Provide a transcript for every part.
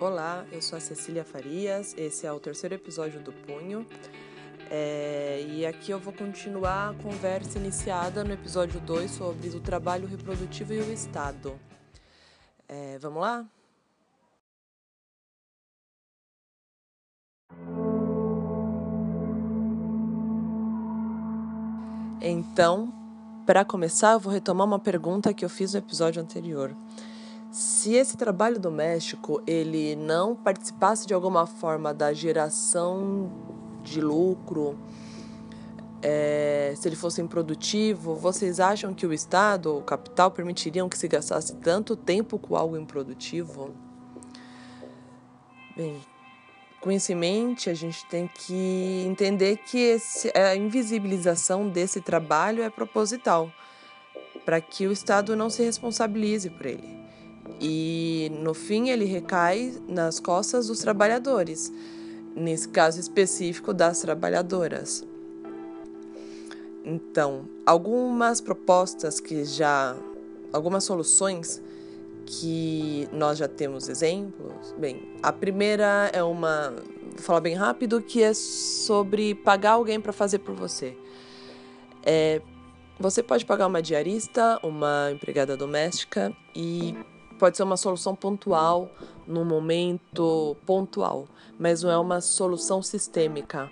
Olá, eu sou a Cecília Farias, esse é o terceiro episódio do Punho. É, e aqui eu vou continuar a conversa iniciada no episódio 2 sobre o trabalho reprodutivo e o Estado. É, vamos lá? Então, para começar, eu vou retomar uma pergunta que eu fiz no episódio anterior. Se esse trabalho doméstico ele não participasse de alguma forma da geração de lucro, é, se ele fosse improdutivo, vocês acham que o Estado, o capital, permitiriam que se gastasse tanto tempo com algo improdutivo? Bem, com isso em mente, a gente tem que entender que esse, a invisibilização desse trabalho é proposital, para que o Estado não se responsabilize por ele. E no fim, ele recai nas costas dos trabalhadores, nesse caso específico das trabalhadoras. Então, algumas propostas que já. algumas soluções que nós já temos exemplos. Bem, a primeira é uma, vou falar bem rápido, que é sobre pagar alguém para fazer por você. É, você pode pagar uma diarista, uma empregada doméstica e pode ser uma solução pontual, num momento pontual, mas não é uma solução sistêmica,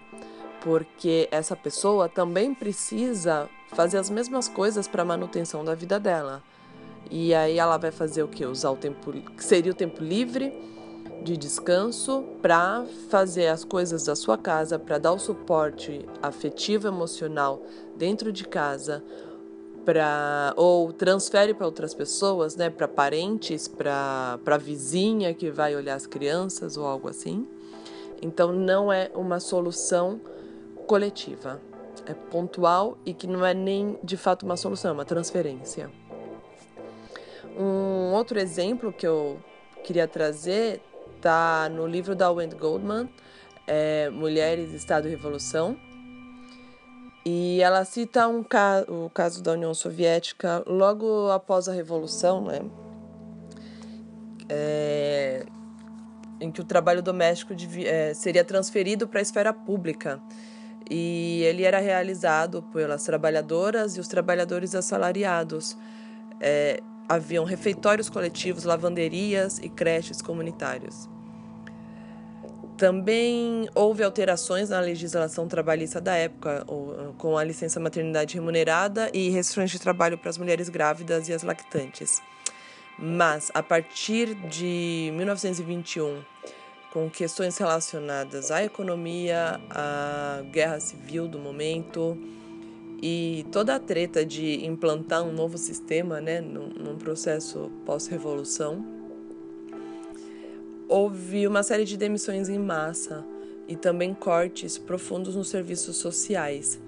porque essa pessoa também precisa fazer as mesmas coisas para manutenção da vida dela. E aí ela vai fazer o que? Usar o tempo que seria o tempo livre de descanso para fazer as coisas da sua casa, para dar o suporte afetivo emocional dentro de casa, para ou transfere para outras pessoas, né, para parentes, para para vizinha que vai olhar as crianças ou algo assim. Então não é uma solução coletiva, é pontual e que não é nem de fato uma solução, é uma transferência. Um outro exemplo que eu queria trazer está no livro da Wendy Goldman, é Mulheres, Estado e Revolução. E ela cita um ca o caso da União Soviética logo após a Revolução, né? É, em que o trabalho doméstico devia, é, seria transferido para a esfera pública. E ele era realizado pelas trabalhadoras e os trabalhadores assalariados. É, haviam refeitórios coletivos, lavanderias e creches comunitários. Também houve alterações na legislação trabalhista da época, com a licença maternidade remunerada e restrições de trabalho para as mulheres grávidas e as lactantes. Mas, a partir de 1921, com questões relacionadas à economia, à guerra civil do momento, e toda a treta de implantar um novo sistema né, num, processo pós-revolução, houve uma série de demissões em massa e também cortes profundos nos serviços sociais.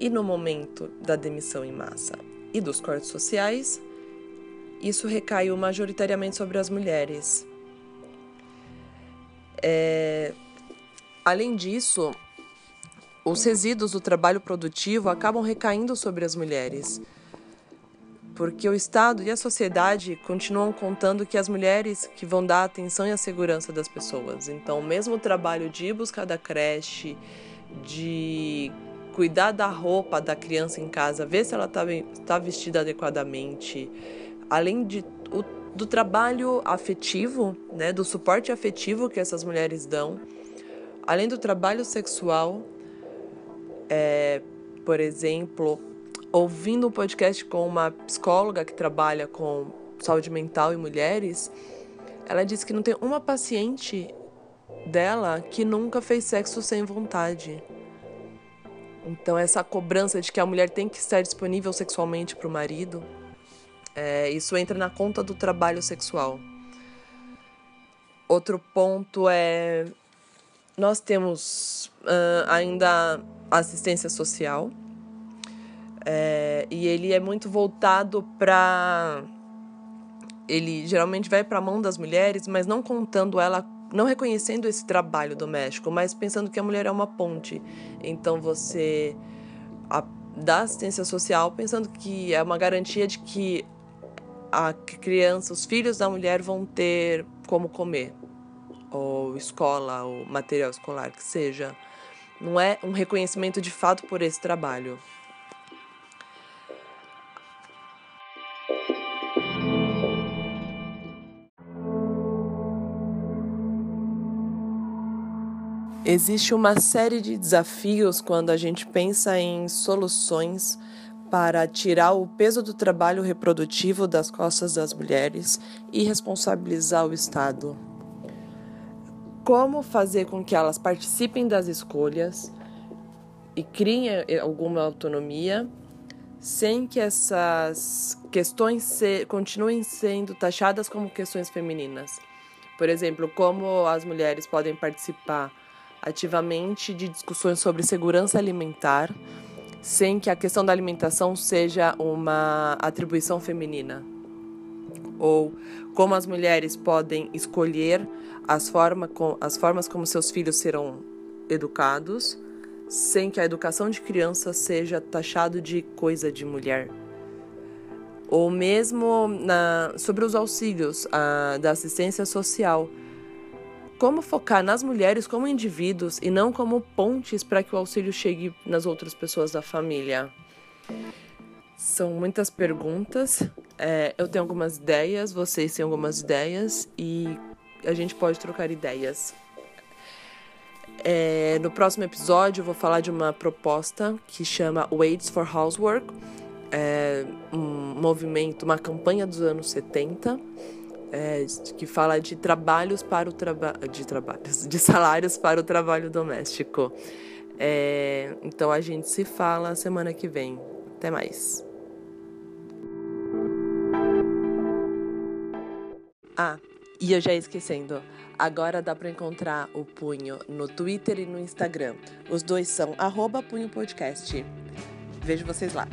E no momento da demissão em massa e dos cortes sociais, isso recaiu majoritariamente sobre as mulheres. É... Além disso, os resíduos do trabalho produtivo acabam recaindo sobre as mulheres. Porque o Estado e a sociedade continuam contando que as mulheres que vão dar a atenção e a segurança das pessoas. Então, mesmo o trabalho de ir buscar da creche, de cuidar da roupa da criança em casa, ver se ela está tá vestida adequadamente, além de, o, do trabalho afetivo, né, do suporte afetivo que essas mulheres dão, além do trabalho sexual, é, por exemplo, ouvindo um podcast com uma psicóloga que trabalha com saúde mental e mulheres, ela disse que não tem uma paciente dela que nunca fez sexo sem vontade. Então, essa cobrança de que a mulher tem que estar disponível sexualmente para o marido, é, isso entra na conta do trabalho sexual. Outro ponto é. Nós temos uh, ainda assistência social. É, e ele é muito voltado para. Ele geralmente vai para a mão das mulheres, mas não contando ela, não reconhecendo esse trabalho doméstico, mas pensando que a mulher é uma ponte. Então você a, dá assistência social pensando que é uma garantia de que a criança, os filhos da mulher vão ter como comer. ou escola, ou material escolar que seja, não é um reconhecimento de fato por esse trabalho. Existe uma série de desafios quando a gente pensa em soluções para tirar o peso do trabalho reprodutivo das costas das mulheres e responsabilizar o Estado. Como fazer com que elas participem das escolhas e criem eh, alguma autonomia sem que essas questões se, continuem sendo taxadas como questões femininas? Por exemplo, como as mulheres podem participar ativamente de discussões sobre segurança alimentar, sem que a questão da alimentação seja uma atribuição feminina. Ou como as mulheres podem escolher as, forma, as formas como seus filhos serão educados, sem que a educação de criança seja taxado de coisa de mulher. Ou mesmo na, sobre os auxílios a, da assistência social como focar nas mulheres como indivíduos e não como pontes para que o auxílio chegue nas outras pessoas da família? São muitas perguntas. É, eu tenho algumas ideias, vocês têm algumas ideias e a gente pode trocar ideias. É, no próximo episódio, eu vou falar de uma proposta que chama Waits for Housework, é um movimento, uma campanha dos anos 70 é, que fala de trabalhos para o trabalho de trabalhos de salários para o trabalho doméstico. É, então a gente se fala semana que vem. Até mais. Ah, e eu já ia esquecendo. Agora dá para encontrar o Punho no Twitter e no Instagram. Os dois são arroba Punho Podcast. Vejo vocês lá.